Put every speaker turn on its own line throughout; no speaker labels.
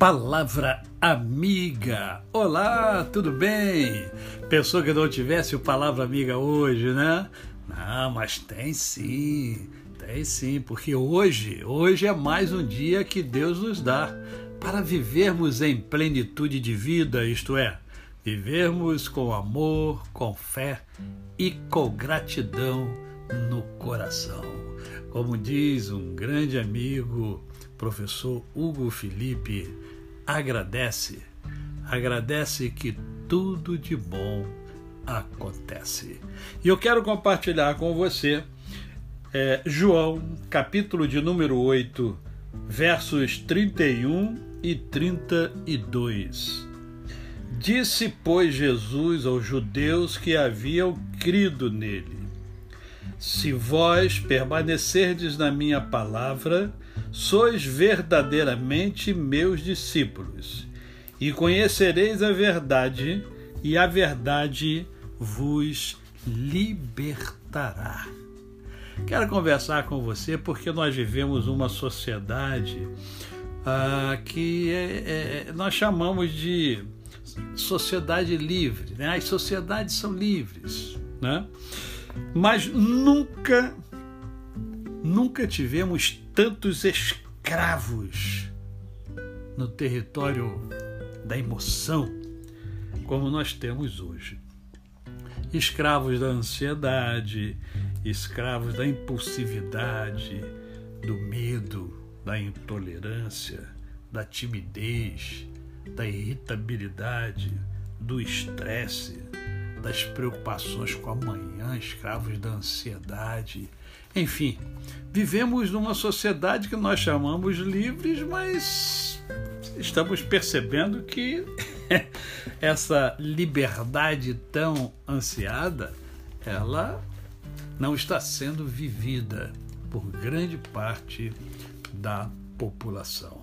Palavra Amiga. Olá, tudo bem? Pensou que não tivesse o Palavra Amiga hoje, né? Não, mas tem sim, tem sim, porque hoje, hoje é mais um dia que Deus nos dá para vivermos em plenitude de vida, isto é, vivermos com amor, com fé e com gratidão no coração. Como diz um grande amigo, professor Hugo Felipe, agradece, agradece que tudo de bom acontece. E eu quero compartilhar com você é, João, capítulo de número 8, versos 31 e 32. Disse, pois, Jesus aos judeus que haviam crido nele: Se vós permanecerdes na minha palavra, sois verdadeiramente meus discípulos, e conhecereis a verdade, e a verdade vos libertará. Quero conversar com você porque nós vivemos uma sociedade ah, que é, é, nós chamamos de sociedade livre. Né? As sociedades são livres, né? Mas nunca, nunca tivemos tantos escravos no território da emoção como nós temos hoje. Escravos da ansiedade, escravos da impulsividade, do medo, da intolerância, da timidez, da irritabilidade, do estresse, das preocupações com amanhã, escravos da ansiedade, enfim, vivemos numa sociedade que nós chamamos livres, mas estamos percebendo que essa liberdade tão ansiada, ela não está sendo vivida por grande parte da população.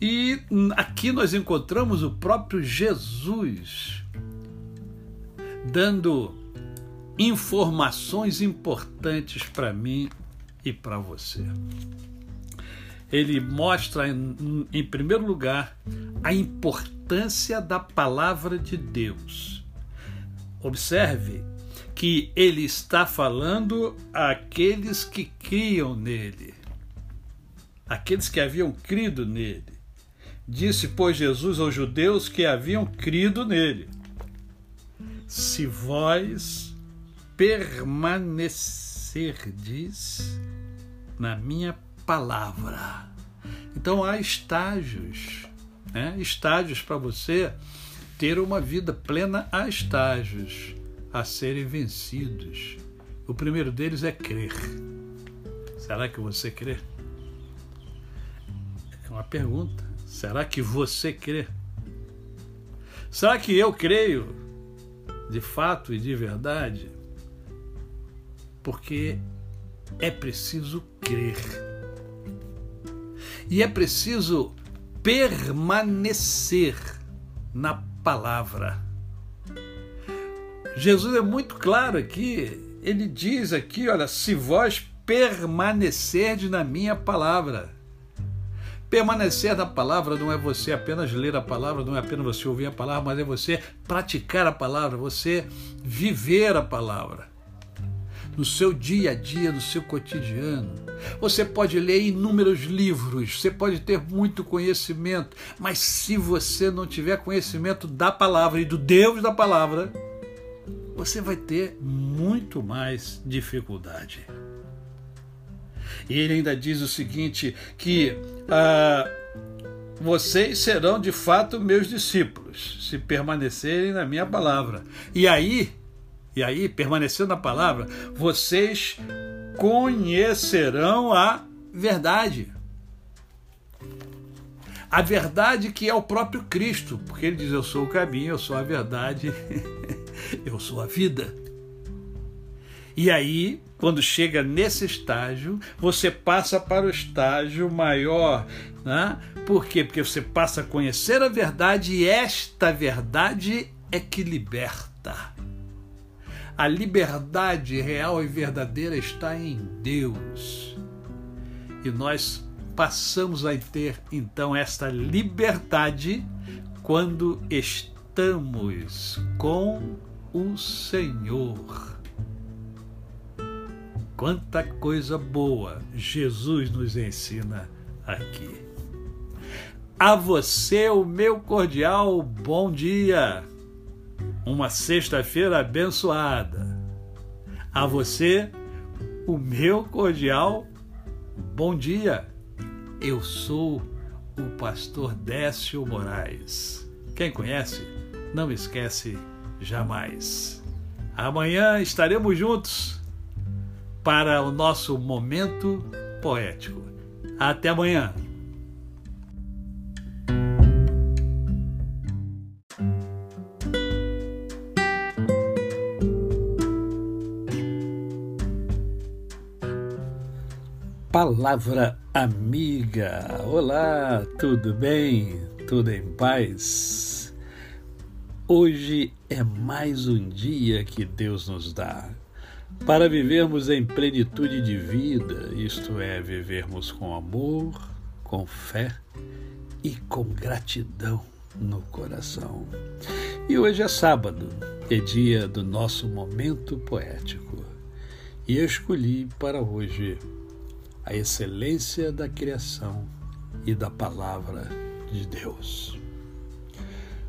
E aqui nós encontramos o próprio Jesus dando informações importantes para mim e para você. Ele mostra, em, primeiro lugar, a importância da palavra de Deus. Observe que ele está falando àqueles que criam nele, aqueles que haviam crido nele. Disse, pois, Jesus aos judeus que haviam crido nele: Se vós permanecerdes na minha palavra. Então há estágios, né? estágios para você ter uma vida plena, há estágios a serem vencidos. O primeiro deles é crer. Será que você crê? É uma pergunta. Será que você crê? Será que eu creio de fato e de verdade? porque é preciso crer. E é preciso permanecer na palavra. Jesus é muito claro aqui, ele diz aqui, olha, se vós permanecerdes na minha palavra. Permanecer na palavra não é você apenas ler a palavra, não é apenas você ouvir a palavra, mas é você praticar a palavra, você viver a palavra no seu dia a dia, no seu cotidiano. Você pode ler inúmeros livros, você pode ter muito conhecimento, mas se você não tiver conhecimento da palavra e do Deus da palavra, você vai ter muito mais dificuldade. E ele ainda diz o seguinte: que ah, vocês serão de fato meus discípulos, se permanecerem na minha palavra. E aí e aí, permanecendo na palavra, vocês conhecerão a verdade. A verdade que é o próprio Cristo, porque ele diz: Eu sou o caminho, eu sou a verdade, eu sou a vida. E aí, quando chega nesse estágio, você passa para o estágio maior. Né? Por quê? Porque você passa a conhecer a verdade e esta verdade é que liberta. A liberdade real e verdadeira está em Deus. E nós passamos a ter então esta liberdade quando estamos com o Senhor. Quanta coisa boa Jesus nos ensina aqui. A você, o meu cordial bom dia. Uma sexta-feira abençoada. A você, o meu cordial bom dia. Eu sou o pastor Décio Moraes. Quem conhece, não esquece jamais. Amanhã estaremos juntos para o nosso momento poético. Até amanhã! Palavra amiga. Olá, tudo bem? Tudo em paz? Hoje é mais um dia que Deus nos dá para vivermos em plenitude de vida, isto é, vivermos com amor, com fé e com gratidão no coração. E hoje é sábado, é dia do nosso momento poético. E eu escolhi para hoje a excelência da criação e da palavra de Deus.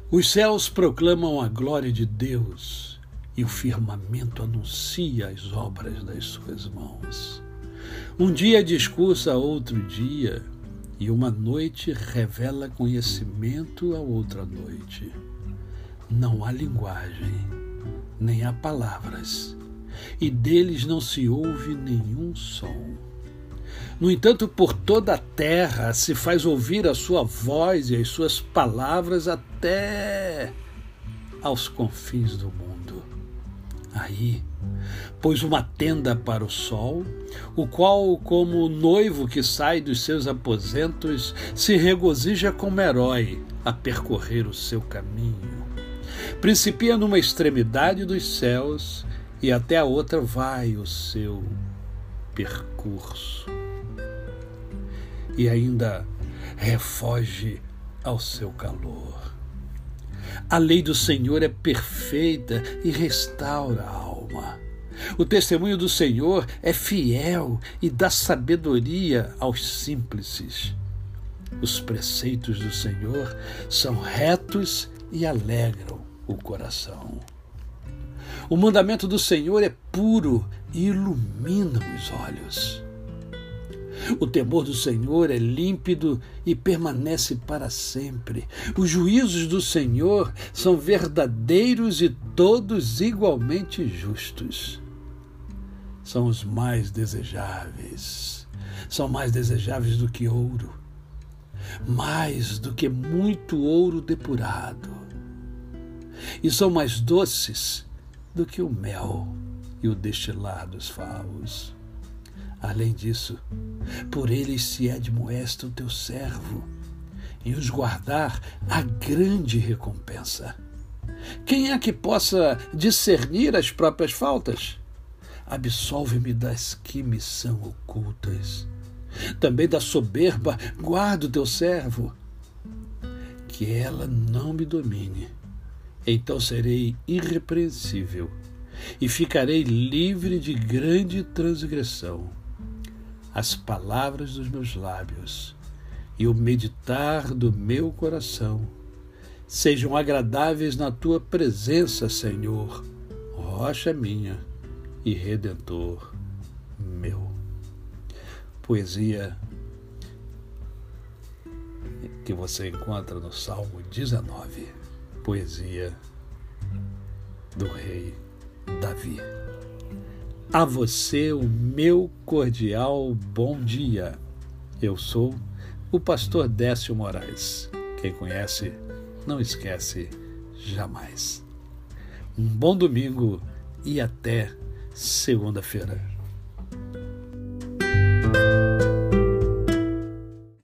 Os céus proclamam a glória de Deus e o firmamento anuncia as obras das suas mãos. Um dia discursa outro dia, e uma noite revela conhecimento a outra noite. Não há linguagem, nem há palavras, e deles não se ouve nenhum som. No entanto, por toda a terra se faz ouvir a sua voz e as suas palavras até aos confins do mundo. Aí pôs uma tenda para o sol, o qual, como o noivo que sai dos seus aposentos, se regozija como herói a percorrer o seu caminho. Principia numa extremidade dos céus e até a outra vai o seu percurso. E ainda refoge ao seu calor. A lei do Senhor é perfeita e restaura a alma. O testemunho do Senhor é fiel e dá sabedoria aos simples. Os preceitos do Senhor são retos e alegram o coração. O mandamento do Senhor é puro e ilumina os olhos. O temor do Senhor é límpido e permanece para sempre. Os juízos do Senhor são verdadeiros e todos igualmente justos. São os mais desejáveis. São mais desejáveis do que ouro, mais do que muito ouro depurado. E são mais doces do que o mel e o destilar dos favos. Além disso, por eles se admoesta o teu servo, e os guardar a grande recompensa. Quem é que possa discernir as próprias faltas? Absolve-me das que me são ocultas. Também da soberba, guarda o teu servo. Que ela não me domine. Então serei irrepreensível e ficarei livre de grande transgressão as palavras dos meus lábios e o meditar do meu coração sejam agradáveis na tua presença, Senhor, rocha minha e redentor meu. Poesia que você encontra no Salmo 19, poesia do rei Davi. A você o meu cordial bom dia. Eu sou o pastor Décio Moraes. Quem conhece, não esquece jamais. Um bom domingo e até segunda-feira.